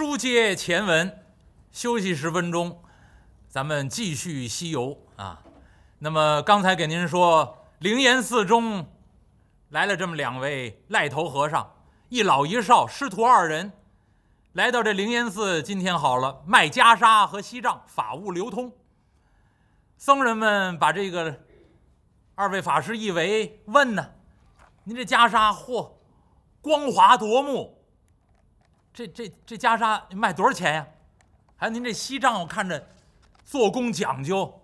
书接前文，休息十分钟，咱们继续西游啊。那么刚才给您说，灵岩寺中来了这么两位赖头和尚，一老一少，师徒二人，来到这灵岩寺。今天好了，卖袈裟和锡杖，法物流通。僧人们把这个二位法师一围，问呢：“您这袈裟，嚯，光华夺目。”这这这袈裟卖多少钱呀？还有您这锡杖，我看着做工讲究，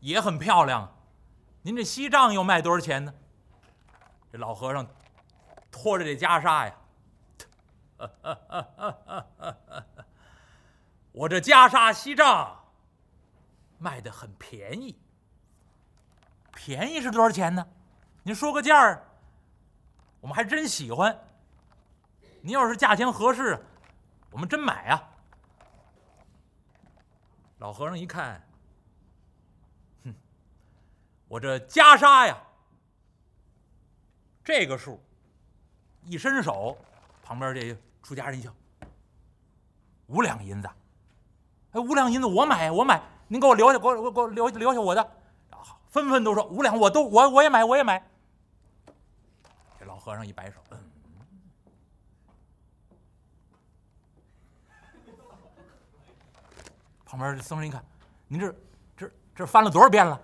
也很漂亮。您这锡杖又卖多少钱呢？这老和尚拖着这袈裟呀，我这袈裟锡杖卖的很便宜。便宜是多少钱呢？您说个价儿，我们还真喜欢。您要是价钱合适，我们真买啊！老和尚一看，哼，我这袈裟呀，这个数，一伸手，旁边这出家人一瞧，五两银子，哎，五两银子我买，我买，您给我留下，给我给我留留下我的，好，纷纷都说五两，我都我我也买，我也买。这老和尚一摆手，嗯。旁边僧人一看，您这这这翻了多少遍了？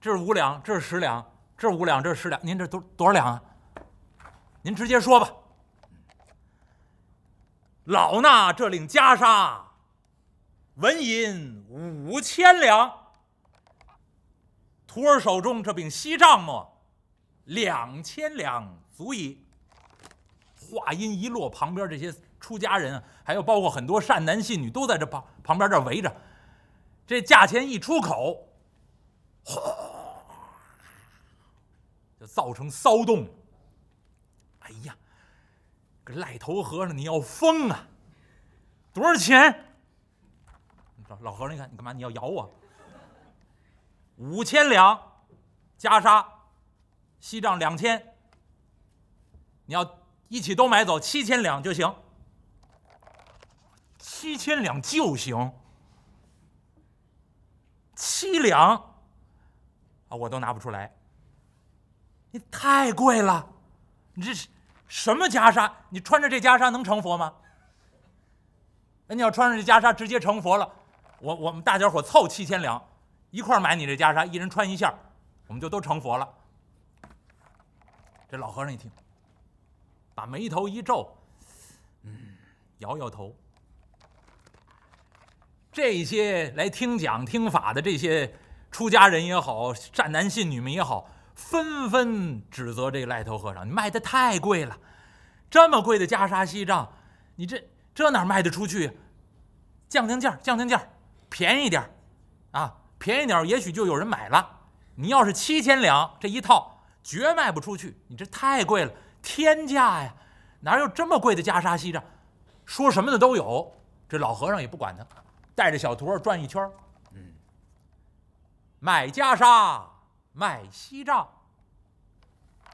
这是五两，这是十两，这是五两，这是十两，您这多多少两啊？您直接说吧。老衲这领袈裟，纹银五千两。徒儿手中这柄锡杖么，两千两足矣。话音一落，旁边这些。出家人，还有包括很多善男信女，都在这旁旁边这围着。这价钱一出口，哗，就造成骚动。哎呀，这赖头和尚，你要疯啊！多少钱？老和尚，你看你干嘛？你要咬我？五千两，袈裟、锡杖两千，你要一起都买走，七千两就行。七千两就行，七两啊，我都拿不出来。你太贵了，你这是什么袈裟？你穿着这袈裟能成佛吗？那你要穿上这袈裟直接成佛了，我我们大家伙凑七千两一块买你这袈裟，一人穿一下，我们就都成佛了。这老和尚一听，把眉头一皱，嗯，摇摇头。这些来听讲听法的这些出家人也好，善男信女们也好，纷纷指责这个赖头和尚：“你卖的太贵了，这么贵的袈裟锡杖，你这这哪卖得出去？降降价，降降价，便宜点啊，便宜点也许就有人买了。你要是七千两这一套，绝卖不出去。你这太贵了，天价呀！哪有这么贵的袈裟锡杖？说什么的都有。这老和尚也不管他。”带着小徒儿转一圈嗯，卖袈裟，卖锡杖。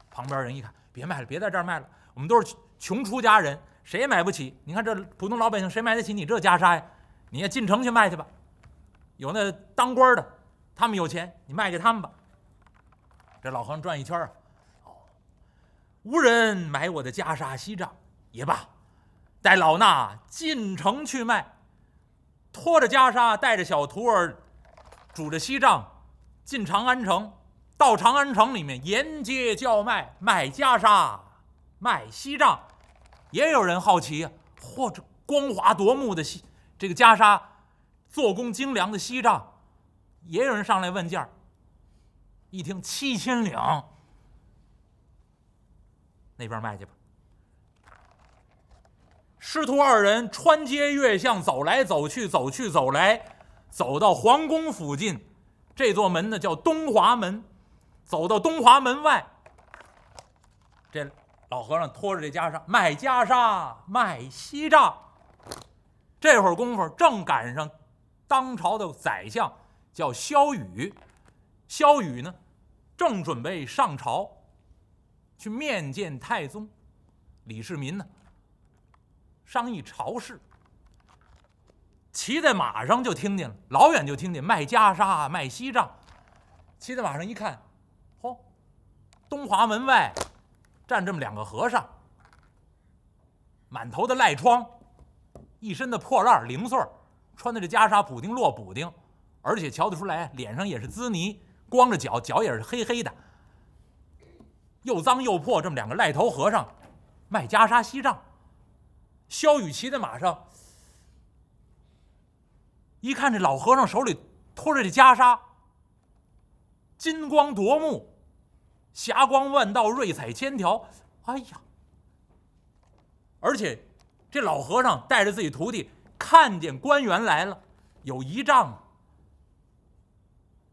旁边人一看，别卖了，别在这儿卖了，我们都是穷出家人，谁也买不起。你看这普通老百姓，谁买得起你这袈裟呀？你也进城去卖去吧，有那当官的，他们有钱，你卖给他们吧。这老和尚转一圈啊哦，无人买我的袈裟锡杖，也罢，带老衲进城去卖。拖着袈裟，带着小徒儿，拄着锡杖，进长安城。到长安城里面，沿街叫卖，卖袈裟，卖锡杖。也有人好奇，嚯，这光华夺目的锡，这个袈裟，做工精良的锡杖，也有人上来问价。一听七千两，那边卖去吧。师徒二人穿街越巷走来走去，走去走来，走到皇宫附近，这座门呢叫东华门。走到东华门外，这老和尚拖着这袈裟卖袈裟，卖锡杖。这会儿功夫正赶上当朝的宰相叫萧雨，萧雨呢正准备上朝去面见太宗李世民呢。商议朝事，骑在马上就听见了，老远就听见卖袈裟、卖锡杖。骑在马上一看，嚯，东华门外站这么两个和尚，满头的赖疮，一身的破烂零碎穿的这袈裟补丁落补丁，而且瞧得出来脸上也是滋泥，光着脚，脚也是黑黑的，又脏又破。这么两个赖头和尚卖袈裟锡杖，萧雨骑在马上，一看这老和尚手里托着这袈裟。金光夺目，霞光万道，瑞彩千条。哎呀！而且这老和尚带着自己徒弟，看见官员来了，有仪仗。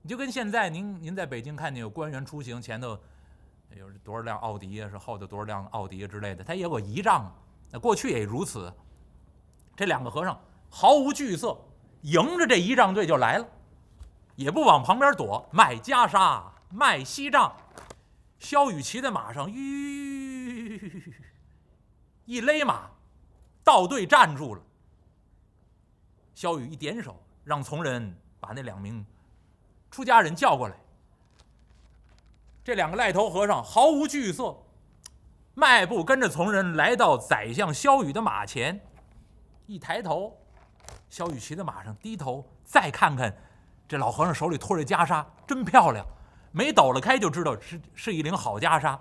你就跟现在您您在北京看见有官员出行，前头有多少辆奥迪啊，是后头多少辆奥迪之类的，他也有个仪仗。过去也如此。这两个和尚毫无惧色，迎着这仪仗队就来了。也不往旁边躲，卖袈裟，卖锡杖。萧雨骑在马上，吁，一勒马，倒队站住了。萧雨一点手，让从人把那两名出家人叫过来。这两个赖头和尚毫无惧色，迈步跟着从人来到宰相萧雨的马前，一抬头，萧雨骑在马上，低头再看看。这老和尚手里托着袈裟，真漂亮，没抖了开就知道是是一领好袈裟。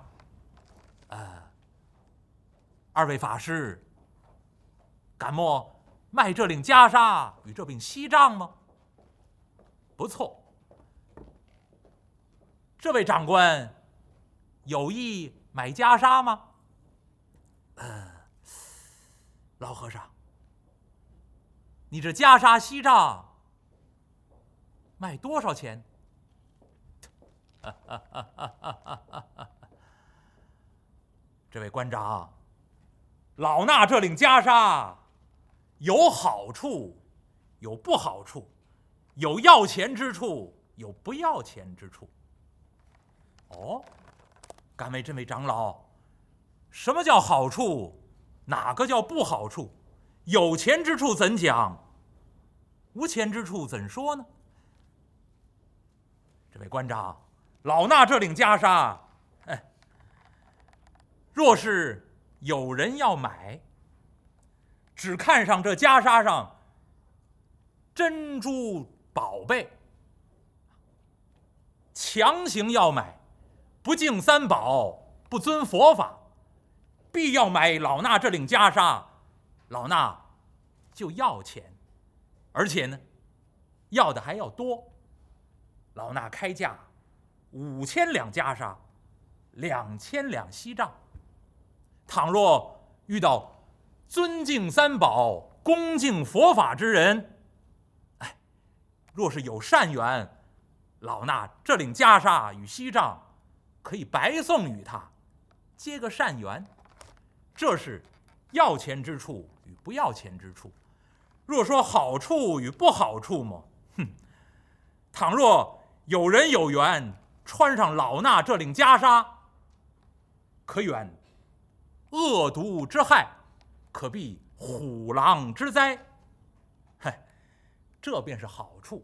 呃，二位法师，敢莫卖这领袈裟与这柄锡杖吗？不错。这位长官有意买袈裟吗？呃，老和尚，你这袈裟锡杖。卖多少钱？这位官长，老衲这领袈裟有好处，有不好处，有要钱之处，有不要钱之处。哦，敢问这位长老，什么叫好处？哪个叫不好处？有钱之处怎讲？无钱之处怎说呢？这位官长，老衲这领袈裟，哎，若是有人要买，只看上这袈裟上珍珠宝贝，强行要买，不敬三宝，不遵佛法，必要买老衲这领袈裟，老衲就要钱，而且呢，要的还要多。老衲开价五千两袈裟，两千两锡杖。倘若遇到尊敬三宝、恭敬佛法之人，哎，若是有善缘，老衲这领袈裟与锡杖可以白送与他，结个善缘。这是要钱之处与不要钱之处。若说好处与不好处么？哼，倘若。有人有缘穿上老衲这领袈裟，可远恶毒之害，可避虎狼之灾。嗨，这便是好处。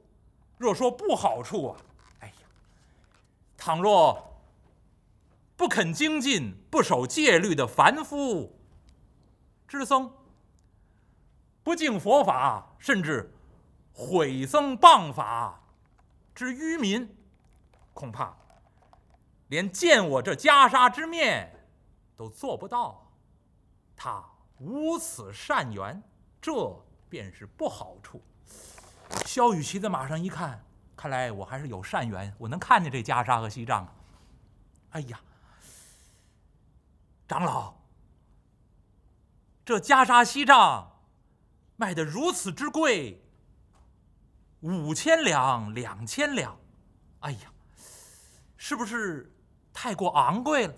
若说不好处啊，哎呀，倘若不肯精进、不守戒律的凡夫之僧，不敬佛法，甚至毁僧谤法。之愚民，恐怕连见我这袈裟之面都做不到。他无此善缘，这便是不好处。萧雨骑在马上一看，看来我还是有善缘，我能看见这袈裟和锡杖。哎呀，长老，这袈裟锡杖卖的如此之贵。五千两，两千两，哎呀，是不是太过昂贵了？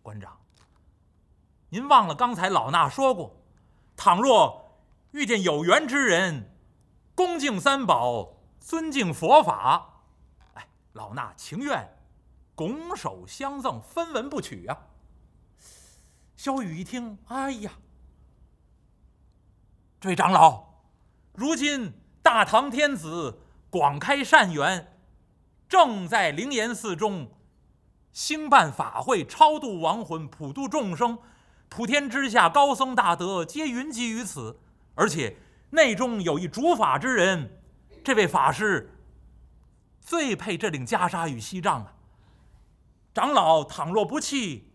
馆长，您忘了刚才老衲说过，倘若遇见有缘之人，恭敬三宝，尊敬佛法，哎，老衲情愿拱手相赠，分文不取啊。萧雨一听，哎呀，这位长老。如今大唐天子广开善缘，正在灵岩寺中兴办法会，超度亡魂，普度众生。普天之下高僧大德皆云集于此，而且内中有一主法之人，这位法师最配这领袈裟与锡杖啊！长老倘若不弃，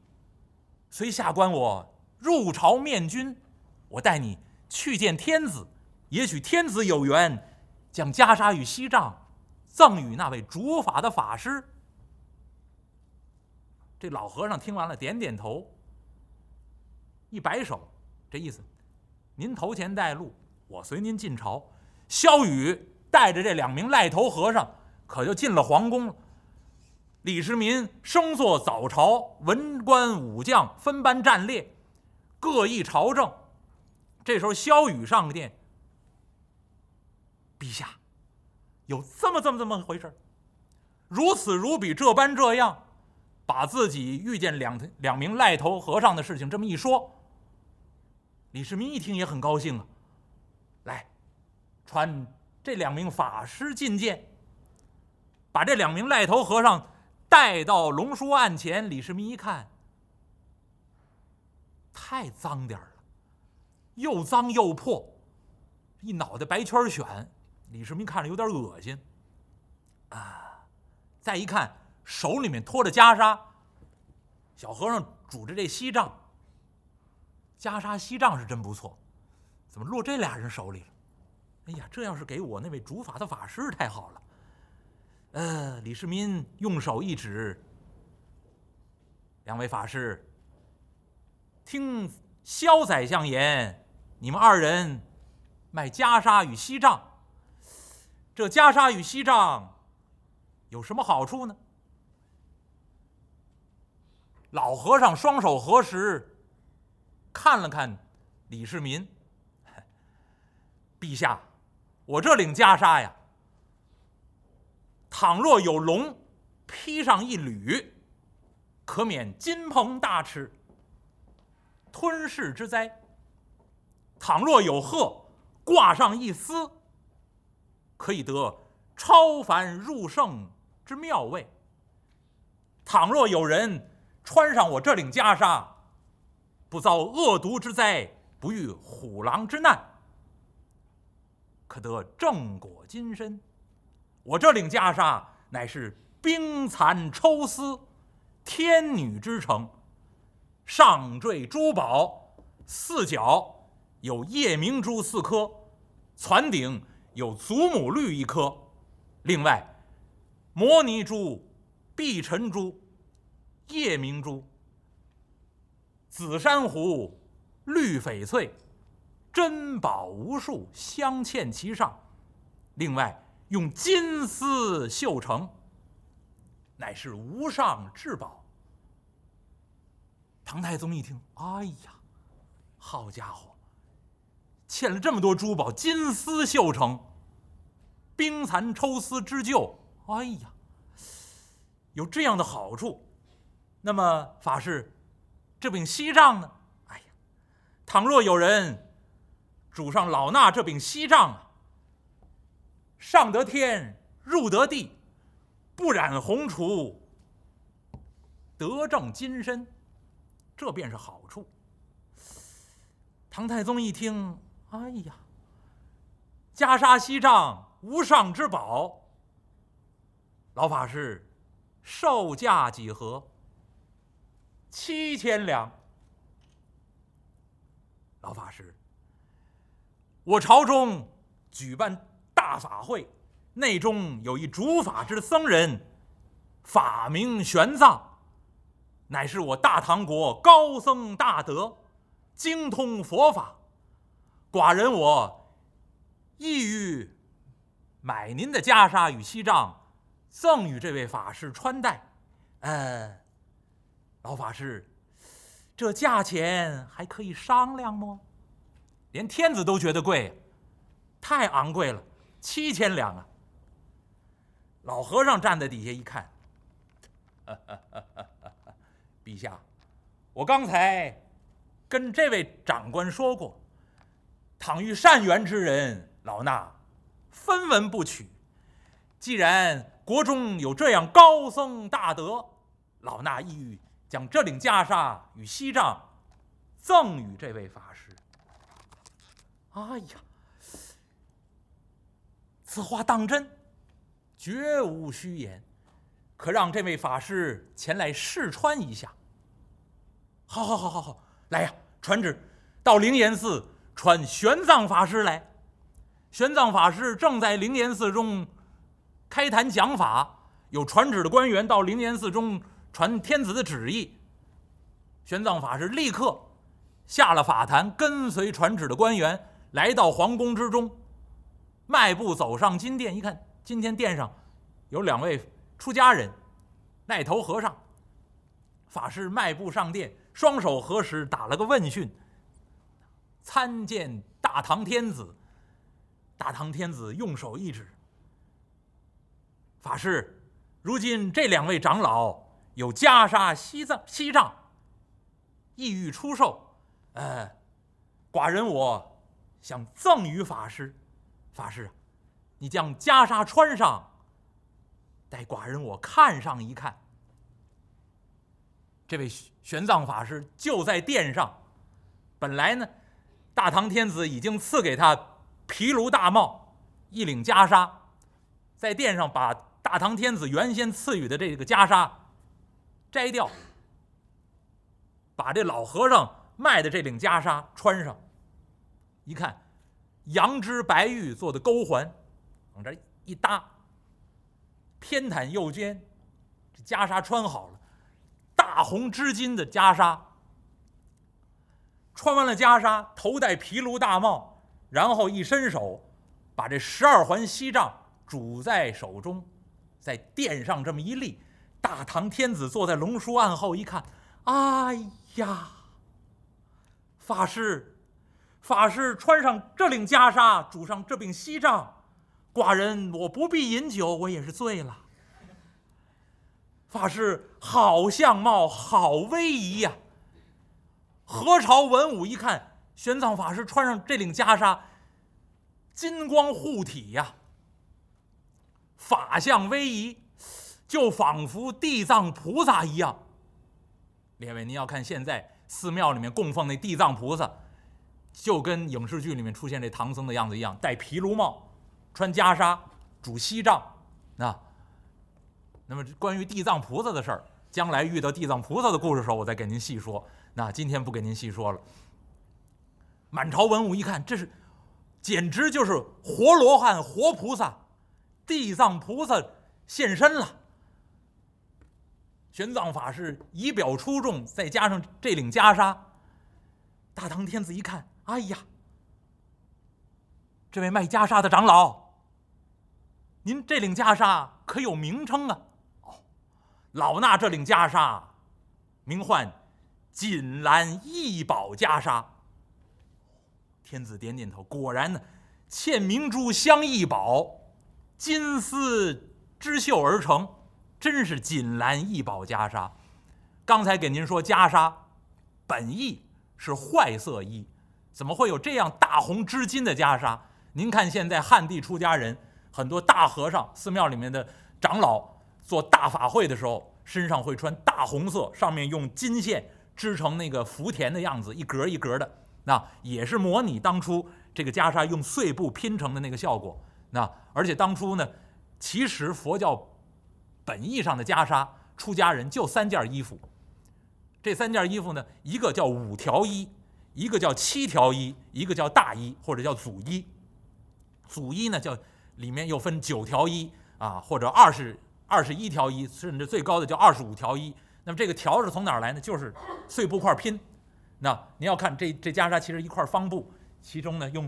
随下官我入朝面君，我带你去见天子，也许天子有缘，将袈裟与锡杖赠与那位主法的法师。这老和尚听完了，点点头。一摆手，这意思，您头前带路，我随您进朝。萧雨带着这两名赖头和尚，可就进了皇宫了。李世民升坐早朝，文官武将分班站列，各议朝政。这时候，萧雨上殿，陛下，有这么这么这么回事如此如彼，这般这样，把自己遇见两两名赖头和尚的事情这么一说。李世民一听也很高兴啊，来，传这两名法师觐见。把这两名赖头和尚带到龙书案前。李世民一看，太脏点儿了，又脏又破，一脑袋白圈癣。李世民看着有点恶心啊。再一看，手里面托着袈裟，小和尚拄着这锡杖。袈裟锡杖是真不错，怎么落这俩人手里了？哎呀，这要是给我那位主法的法师太好了。呃，李世民用手一指，两位法师，听萧宰相言，你们二人卖袈裟与锡杖，这袈裟与锡杖有什么好处呢？老和尚双手合十。看了看李世民，陛下，我这领袈裟呀，倘若有龙披上一缕，可免金鹏大吃、吞噬之灾；倘若有鹤挂上一丝，可以得超凡入圣之妙味；倘若有人穿上我这领袈裟，不遭恶毒之灾，不遇虎狼之难，可得正果金身。我这领袈裟乃是冰蚕抽丝，天女之成，上缀珠宝，四角有夜明珠四颗，攒顶有祖母绿一颗，另外摩尼珠、碧尘珠、夜明珠。紫珊瑚、绿翡翠，珍宝无数，镶嵌其上。另外用金丝绣成，乃是无上至宝。唐太宗一听，哎呀，好家伙，欠了这么多珠宝，金丝绣成，冰蚕抽丝织就，哎呀，有这样的好处。那么法师。这柄锡杖呢？哎呀，倘若有人主上老衲这柄锡杖啊，上得天，入得地，不染红除，得正金身，这便是好处。唐太宗一听，哎呀，袈裟锡杖无上之宝，老法师，售价几何？七千两，老法师，我朝中举办大法会，内中有一主法之僧人，法名玄奘，乃是我大唐国高僧大德，精通佛法。寡人我意欲买您的袈裟与锡杖，赠与这位法师穿戴。呃。老法师，这价钱还可以商量吗？连天子都觉得贵，太昂贵了，七千两啊！老和尚站在底下一看，陛下，我刚才跟这位长官说过，倘遇善缘之人老衲分文不取。既然国中有这样高僧大德，老衲意欲将这领袈裟与锡杖赠与这位法师。哎呀，此话当真，绝无虚言。可让这位法师前来试穿一下。好，好，好，好，好，来呀！传旨，到灵岩寺传玄奘法师来。玄奘法师正在灵岩寺中开坛讲法，有传旨的官员到灵岩寺中传天子的旨意。玄奘法师立刻下了法坛，跟随传旨的官员来到皇宫之中，迈步走上金殿，一看，今天殿上有两位。出家人，带头和尚。法师迈步上殿，双手合十，打了个问讯。参见大唐天子。大唐天子用手一指：“法师，如今这两位长老有袈裟、西藏、西藏，意欲出售。呃，寡人我想赠与法师。法师，你将袈裟穿上。”待寡人我看上一看，这位玄奘法师就在殿上。本来呢，大唐天子已经赐给他毗卢大帽一领袈裟，在殿上把大唐天子原先赐予的这个袈裟摘掉，把这老和尚卖的这领袈裟穿上。一看，羊脂白玉做的钩环，往这一搭。偏袒右肩，这袈裟穿好了，大红织金的袈裟。穿完了袈裟，头戴毗卢大帽，然后一伸手，把这十二环锡杖拄在手中，在殿上这么一立。大唐天子坐在龙书案后一看，哎呀，法师，法师穿上这领袈裟，拄上这柄锡杖。寡人我不必饮酒，我也是醉了。法师好相貌，好威仪呀！何朝文武一看，玄奘法师穿上这领袈裟，金光护体呀，法相威仪，就仿佛地藏菩萨一样。列位，您要看现在寺庙里面供奉那地藏菩萨，就跟影视剧里面出现这唐僧的样子一样，戴毗卢帽。穿袈裟，拄锡杖，啊，那么关于地藏菩萨的事儿，将来遇到地藏菩萨的故事时候，我再给您细说。那今天不给您细说了。满朝文武一看，这是，简直就是活罗汉、活菩萨，地藏菩萨现身了。玄奘法师仪表出众，再加上这领袈裟，大唐天子一看，哎呀，这位卖袈裟的长老。您这领袈裟可有名称啊？哦，老衲这领袈裟，名唤锦兰异宝袈裟。天子点点头，果然呢，嵌明珠镶异宝，金丝织绣而成，真是锦兰异宝袈裟。刚才给您说袈裟，本意是坏色衣，怎么会有这样大红织金的袈裟？您看现在汉地出家人。很多大和尚、寺庙里面的长老做大法会的时候，身上会穿大红色，上面用金线织成那个福田的样子，一格一格的，那也是模拟当初这个袈裟用碎布拼成的那个效果。那而且当初呢，其实佛教本意上的袈裟，出家人就三件衣服。这三件衣服呢，一个叫五条衣，一个叫七条衣，一个叫大衣或者叫祖衣。祖衣呢叫。里面又分九条衣啊，或者二十二十一条衣，甚至最高的叫二十五条衣。那么这个条是从哪儿来呢？就是碎布块拼。那您要看这这袈裟，其实一块方布，其中呢用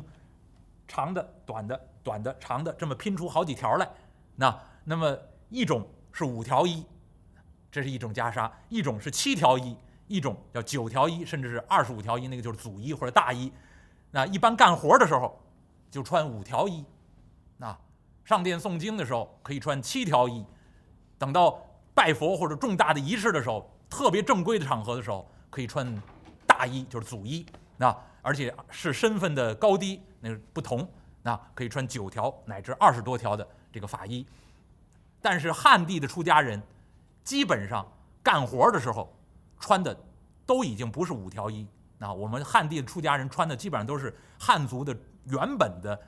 长的、短的、短的、长的这么拼出好几条来。那那么一种是五条衣，这是一种袈裟；一种是七条衣，一种叫九条衣，甚至是二十五条衣，那个就是祖衣或者大衣。那一般干活的时候就穿五条衣。那上殿诵经的时候可以穿七条衣，等到拜佛或者重大的仪式的时候，特别正规的场合的时候可以穿大衣，就是祖衣。那而且是身份的高低那不同。那可以穿九条乃至二十多条的这个法衣。但是汉地的出家人，基本上干活的时候穿的都已经不是五条衣。那我们汉地的出家人穿的基本上都是汉族的原本的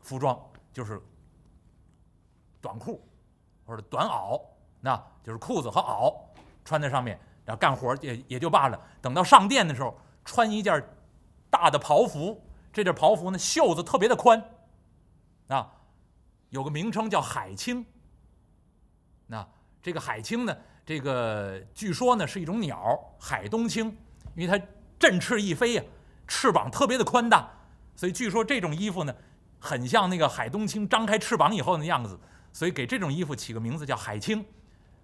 服装，就是短裤或者短袄，那就是裤子和袄穿在上面，然后干活也也就罢了。等到上殿的时候，穿一件大的袍服，这件袍服呢袖子特别的宽，啊，有个名称叫海青。那这个海青呢，这个据说呢是一种鸟，海东青，因为它振翅一飞呀，翅膀特别的宽大，所以据说这种衣服呢，很像那个海东青张开翅膀以后的样子，所以给这种衣服起个名字叫海青。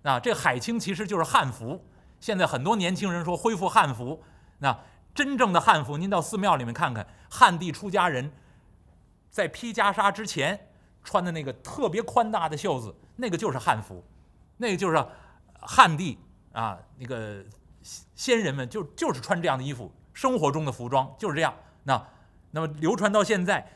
啊，这海青其实就是汉服。现在很多年轻人说恢复汉服，那真正的汉服，您到寺庙里面看看，汉地出家人在披袈裟之前穿的那个特别宽大的袖子，那个就是汉服。那个就是汉地啊，那个先人们就就是穿这样的衣服，生活中的服装就是这样。那那么流传到现在，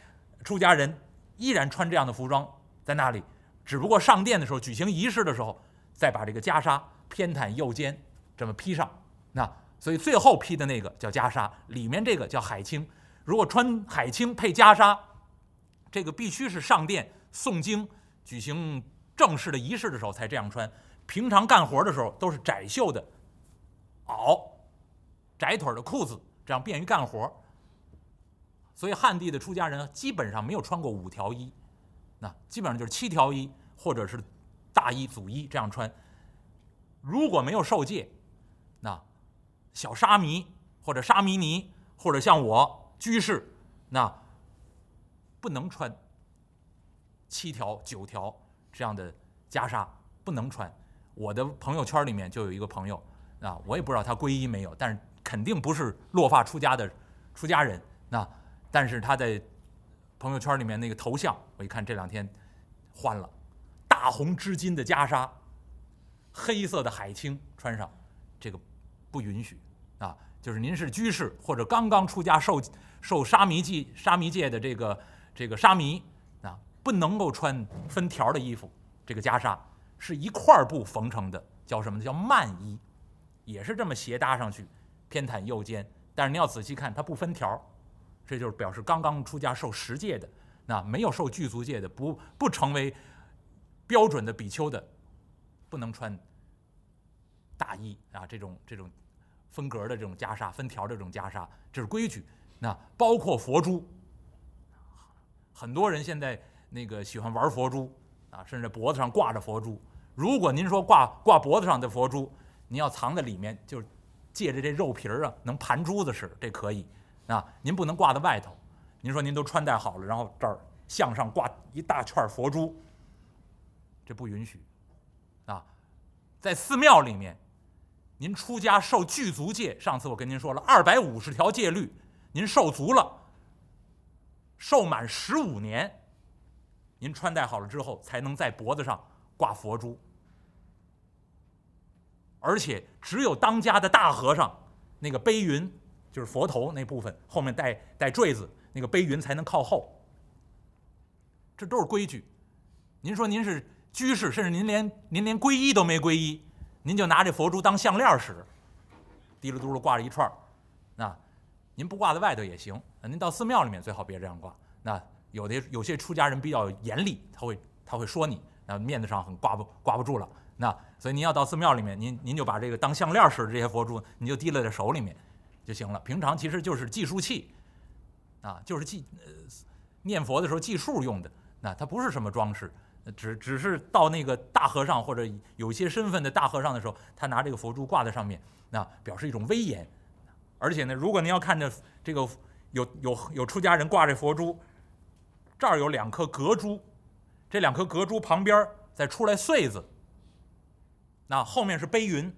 出家人依然穿这样的服装在那里，只不过上殿的时候举行仪式的时候，再把这个袈裟偏袒右肩这么披上。那所以最后披的那个叫袈裟，里面这个叫海青。如果穿海青配袈裟，这个必须是上殿诵经举行。正式的仪式的时候才这样穿，平常干活的时候都是窄袖的袄、窄腿的裤子，这样便于干活。所以汉地的出家人基本上没有穿过五条衣，那基本上就是七条衣或者是大衣、祖衣这样穿。如果没有受戒，那小沙弥或者沙弥尼或者像我居士，那不能穿七条、九条。这样的袈裟不能穿。我的朋友圈里面就有一个朋友啊，我也不知道他皈依没有，但是肯定不是落发出家的出家人。那但是他在朋友圈里面那个头像，我一看这两天换了大红织金的袈裟，黑色的海青穿上，这个不允许啊。就是您是居士或者刚刚出家受受沙弥戒沙弥戒的这个这个沙弥啊。不能够穿分条的衣服，这个袈裟是一块布缝成的，叫什么？叫幔衣，也是这么斜搭上去，偏袒右肩。但是你要仔细看，它不分条，这就是表示刚刚出家受十戒的，那没有受具足戒的，不不成为标准的比丘的，不能穿大衣啊，这种这种分格的这种袈裟，分条的这种袈裟，这是规矩。那包括佛珠，很多人现在。那个喜欢玩佛珠啊，甚至脖子上挂着佛珠。如果您说挂挂脖子上的佛珠，您要藏在里面，就借着这肉皮儿啊，能盘珠子使，这可以啊。您不能挂在外头。您说您都穿戴好了，然后这儿向上挂一大圈佛珠，这不允许啊。在寺庙里面，您出家受具足戒，上次我跟您说了二百五十条戒律，您受足了，受满十五年。您穿戴好了之后，才能在脖子上挂佛珠，而且只有当家的大和尚，那个背云就是佛头那部分后面带带坠子，那个背云才能靠后。这都是规矩。您说您是居士，甚至您连您连皈依都没皈依，您就拿这佛珠当项链使，滴噜嘟噜挂着一串儿，那您不挂在外头也行，您到寺庙里面最好别这样挂，那。有的有些出家人比较严厉，他会他会说你，那面子上很挂不挂不住了。那所以您要到寺庙里面，您您就把这个当项链似的这些佛珠，你就提了在手里面就行了。平常其实就是计数器，啊，就是计呃念佛的时候计数用的。那它不是什么装饰，只只是到那个大和尚或者有些身份的大和尚的时候，他拿这个佛珠挂在上面，那表示一种威严。而且呢，如果您要看着这个有有有出家人挂这佛珠。这儿有两颗隔珠，这两颗隔珠旁边再出来穗子。那后面是悲云，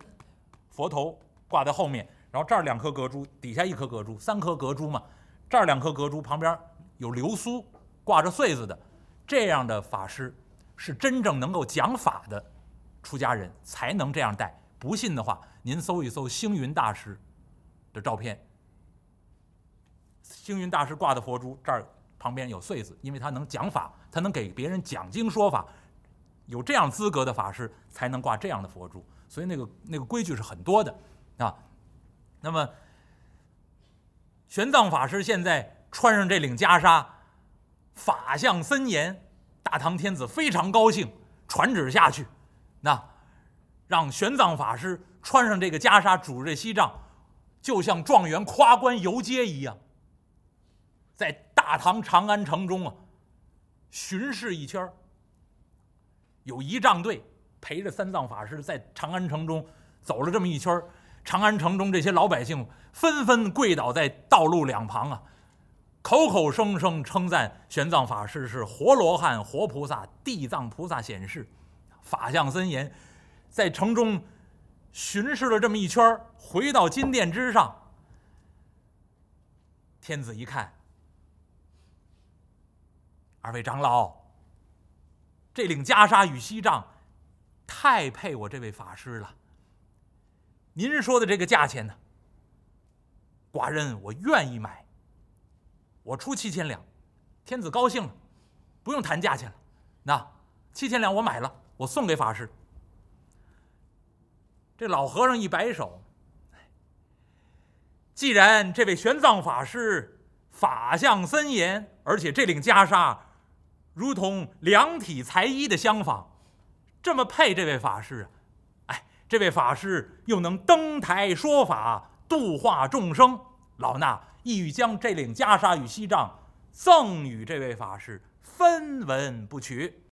佛头挂在后面，然后这儿两颗隔珠，底下一颗隔珠，三颗隔珠嘛。这儿两颗隔珠旁边有流苏，挂着穗子的，这样的法师是真正能够讲法的出家人才能这样戴。不信的话，您搜一搜星云大师的照片，星云大师挂的佛珠这儿。旁边有穗子，因为他能讲法，他能给别人讲经说法，有这样资格的法师才能挂这样的佛珠。所以那个那个规矩是很多的啊。那么玄奘法师现在穿上这领袈裟，法相森严，大唐天子非常高兴，传旨下去，那让玄奘法师穿上这个袈裟，拄着锡杖，就像状元夸官游街一样，在大唐长安城中啊巡视一圈有仪仗队陪着三藏法师在长安城中走了这么一圈长安城中这些老百姓纷纷跪倒在道路两旁啊，口口声声称赞玄奘法师是活罗汉、活菩萨、地藏菩萨显示，法相森严，在城中巡视了这么一圈回到金殿之上，天子一看，二位长老，这领袈裟与锡杖，太配我这位法师了。您说的这个价钱呢？寡人我愿意买。我出七千两，天子高兴了，不用谈价钱了。那七千两我买了，我送给法师。这老和尚一摆手，既然这位玄奘法师法相森严，而且这领袈裟如同量体裁衣的相仿，这么配这位法师啊！哎这位法师又能登台说法，度化众生，老衲意欲将这领袈裟与锡杖赠与这位法师，分文不取。